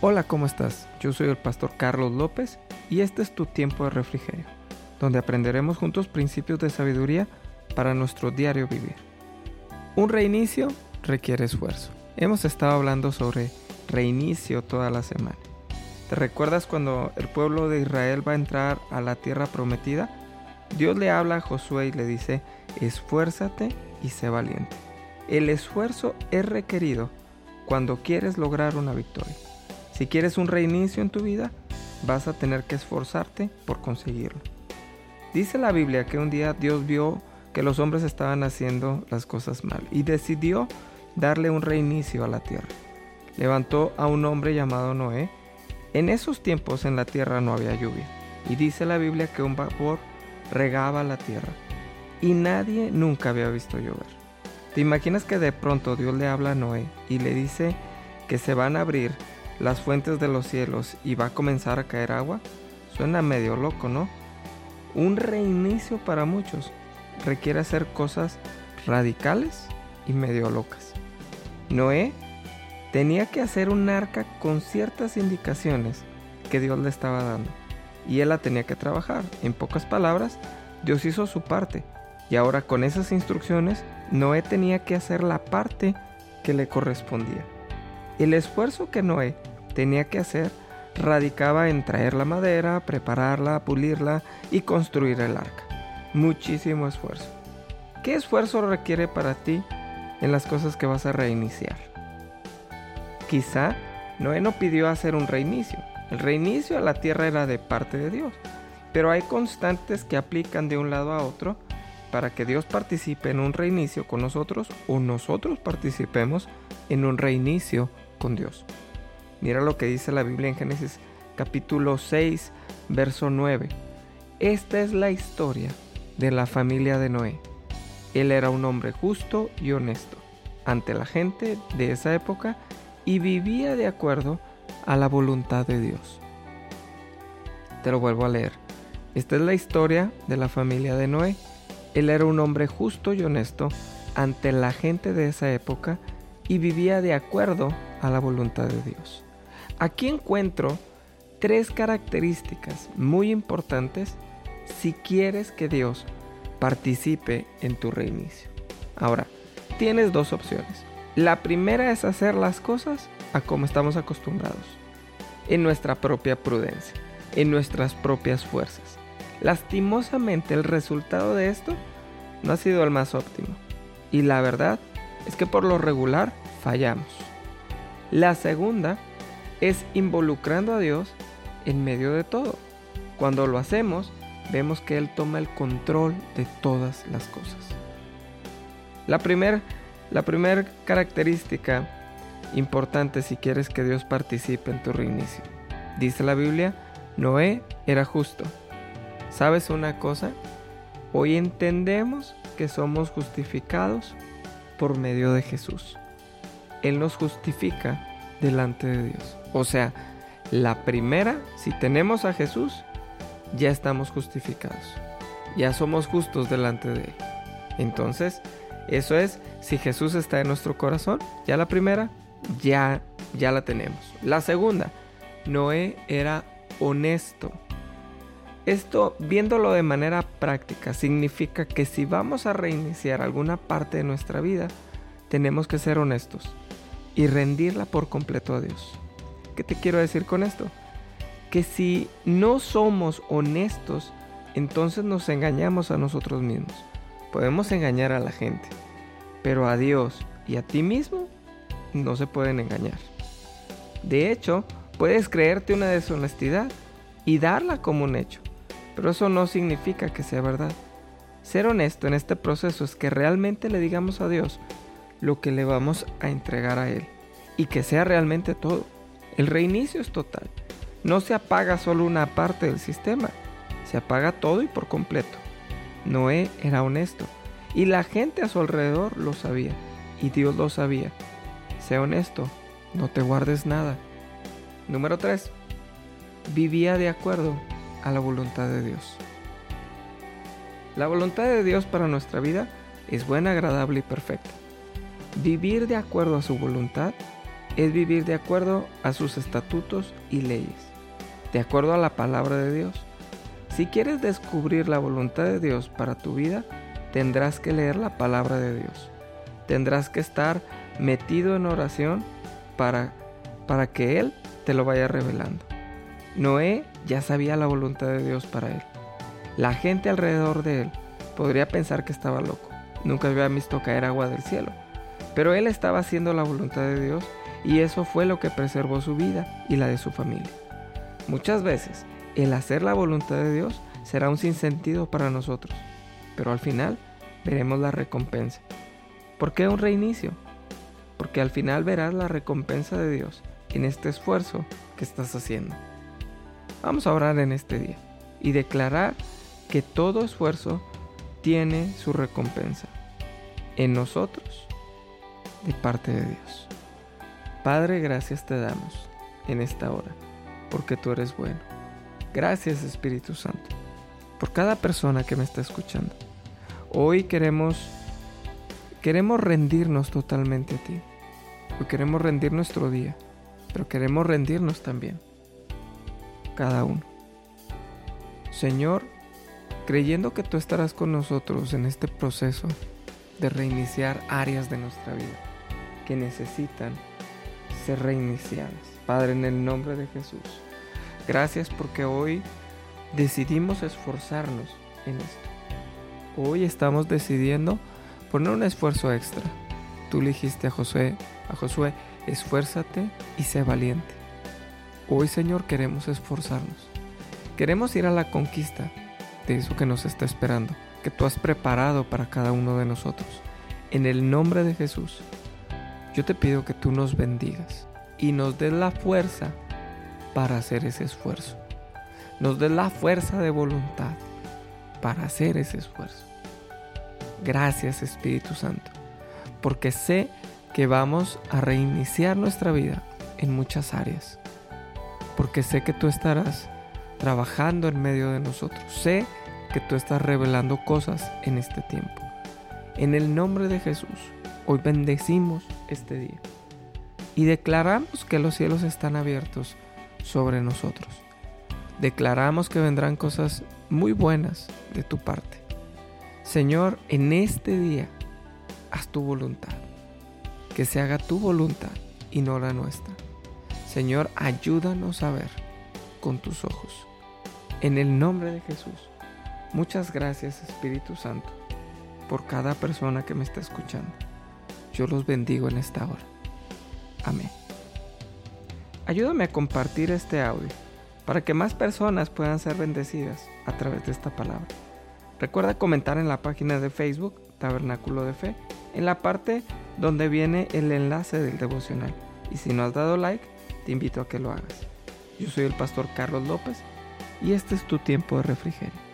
Hola, ¿cómo estás? Yo soy el pastor Carlos López y este es tu tiempo de refrigerio, donde aprenderemos juntos principios de sabiduría para nuestro diario vivir. Un reinicio requiere esfuerzo. Hemos estado hablando sobre reinicio toda la semana. ¿Te recuerdas cuando el pueblo de Israel va a entrar a la tierra prometida? Dios le habla a Josué y le dice, esfuérzate y sé valiente. El esfuerzo es requerido cuando quieres lograr una victoria. Si quieres un reinicio en tu vida, vas a tener que esforzarte por conseguirlo. Dice la Biblia que un día Dios vio que los hombres estaban haciendo las cosas mal y decidió darle un reinicio a la tierra. Levantó a un hombre llamado Noé. En esos tiempos en la tierra no había lluvia y dice la Biblia que un vapor regaba la tierra y nadie nunca había visto llover. ¿Te imaginas que de pronto Dios le habla a Noé y le dice que se van a abrir las fuentes de los cielos y va a comenzar a caer agua? Suena medio loco, ¿no? Un reinicio para muchos requiere hacer cosas radicales y medio locas. Noé tenía que hacer un arca con ciertas indicaciones que Dios le estaba dando y él la tenía que trabajar. En pocas palabras, Dios hizo su parte y ahora con esas instrucciones Noé tenía que hacer la parte que le correspondía. El esfuerzo que Noé tenía que hacer radicaba en traer la madera, prepararla, pulirla y construir el arca. Muchísimo esfuerzo. ¿Qué esfuerzo requiere para ti en las cosas que vas a reiniciar? Quizá Noé no pidió hacer un reinicio. El reinicio a la tierra era de parte de Dios. Pero hay constantes que aplican de un lado a otro para que Dios participe en un reinicio con nosotros o nosotros participemos en un reinicio con Dios. Mira lo que dice la Biblia en Génesis capítulo 6, verso 9. Esta es la historia de la familia de Noé. Él era un hombre justo y honesto ante la gente de esa época y vivía de acuerdo a la voluntad de Dios. Te lo vuelvo a leer. Esta es la historia de la familia de Noé. Él era un hombre justo y honesto ante la gente de esa época y vivía de acuerdo a la voluntad de Dios. Aquí encuentro tres características muy importantes si quieres que Dios participe en tu reinicio. Ahora, tienes dos opciones. La primera es hacer las cosas a como estamos acostumbrados, en nuestra propia prudencia, en nuestras propias fuerzas. Lastimosamente el resultado de esto no ha sido el más óptimo. Y la verdad es que por lo regular fallamos. La segunda es involucrando a Dios en medio de todo. Cuando lo hacemos, vemos que Él toma el control de todas las cosas. La primera la primer característica importante si quieres que Dios participe en tu reinicio. Dice la Biblia, Noé era justo. ¿Sabes una cosa? Hoy entendemos que somos justificados por medio de Jesús. Él nos justifica delante de Dios. O sea, la primera, si tenemos a Jesús, ya estamos justificados. Ya somos justos delante de Él. Entonces, eso es, si Jesús está en nuestro corazón, ya la primera, ya, ya la tenemos. La segunda, Noé era honesto. Esto, viéndolo de manera práctica, significa que si vamos a reiniciar alguna parte de nuestra vida, tenemos que ser honestos y rendirla por completo a Dios. ¿Qué te quiero decir con esto? Que si no somos honestos, entonces nos engañamos a nosotros mismos. Podemos engañar a la gente, pero a Dios y a ti mismo no se pueden engañar. De hecho, puedes creerte una deshonestidad y darla como un hecho, pero eso no significa que sea verdad. Ser honesto en este proceso es que realmente le digamos a Dios lo que le vamos a entregar a Él y que sea realmente todo. El reinicio es total. No se apaga solo una parte del sistema, se apaga todo y por completo. Noé era honesto y la gente a su alrededor lo sabía y Dios lo sabía. Sé honesto, no te guardes nada. Número 3. Vivía de acuerdo a la voluntad de Dios. La voluntad de Dios para nuestra vida es buena, agradable y perfecta. Vivir de acuerdo a su voluntad es vivir de acuerdo a sus estatutos y leyes, de acuerdo a la palabra de Dios. Si quieres descubrir la voluntad de Dios para tu vida, tendrás que leer la palabra de Dios. Tendrás que estar metido en oración para, para que Él te lo vaya revelando. Noé ya sabía la voluntad de Dios para él. La gente alrededor de él podría pensar que estaba loco. Nunca había visto caer agua del cielo. Pero él estaba haciendo la voluntad de Dios y eso fue lo que preservó su vida y la de su familia. Muchas veces el hacer la voluntad de Dios será un sinsentido para nosotros, pero al final veremos la recompensa. ¿Por qué un reinicio? Porque al final verás la recompensa de Dios en este esfuerzo que estás haciendo. Vamos a orar en este día y declarar que todo esfuerzo tiene su recompensa en nosotros de parte de Dios. Padre, gracias te damos en esta hora porque tú eres bueno. Gracias Espíritu Santo por cada persona que me está escuchando. Hoy queremos queremos rendirnos totalmente a ti. Hoy queremos rendir nuestro día pero queremos rendirnos también, cada uno. Señor, creyendo que tú estarás con nosotros en este proceso de reiniciar áreas de nuestra vida que necesitan ser reiniciadas. Padre, en el nombre de Jesús, gracias porque hoy decidimos esforzarnos en esto. Hoy estamos decidiendo poner un esfuerzo extra. Tú le dijiste a Josué, a Josué, esfuérzate y sé valiente. Hoy, Señor, queremos esforzarnos. Queremos ir a la conquista de eso que nos está esperando, que tú has preparado para cada uno de nosotros. En el nombre de Jesús, yo te pido que tú nos bendigas y nos des la fuerza para hacer ese esfuerzo. Nos des la fuerza de voluntad para hacer ese esfuerzo. Gracias Espíritu Santo, porque sé que vamos a reiniciar nuestra vida en muchas áreas. Porque sé que tú estarás trabajando en medio de nosotros. Sé que tú estás revelando cosas en este tiempo. En el nombre de Jesús, hoy bendecimos este día y declaramos que los cielos están abiertos sobre nosotros. Declaramos que vendrán cosas muy buenas de tu parte. Señor, en este día, haz tu voluntad que se haga tu voluntad y no la nuestra. Señor, ayúdanos a ver con tus ojos. En el nombre de Jesús, muchas gracias Espíritu Santo por cada persona que me está escuchando. Yo los bendigo en esta hora. Amén. Ayúdame a compartir este audio para que más personas puedan ser bendecidas a través de esta palabra. Recuerda comentar en la página de Facebook Tabernáculo de Fe, en la parte donde viene el enlace del devocional. Y si no has dado like, te invito a que lo hagas. Yo soy el pastor Carlos López y este es tu tiempo de refrigerio.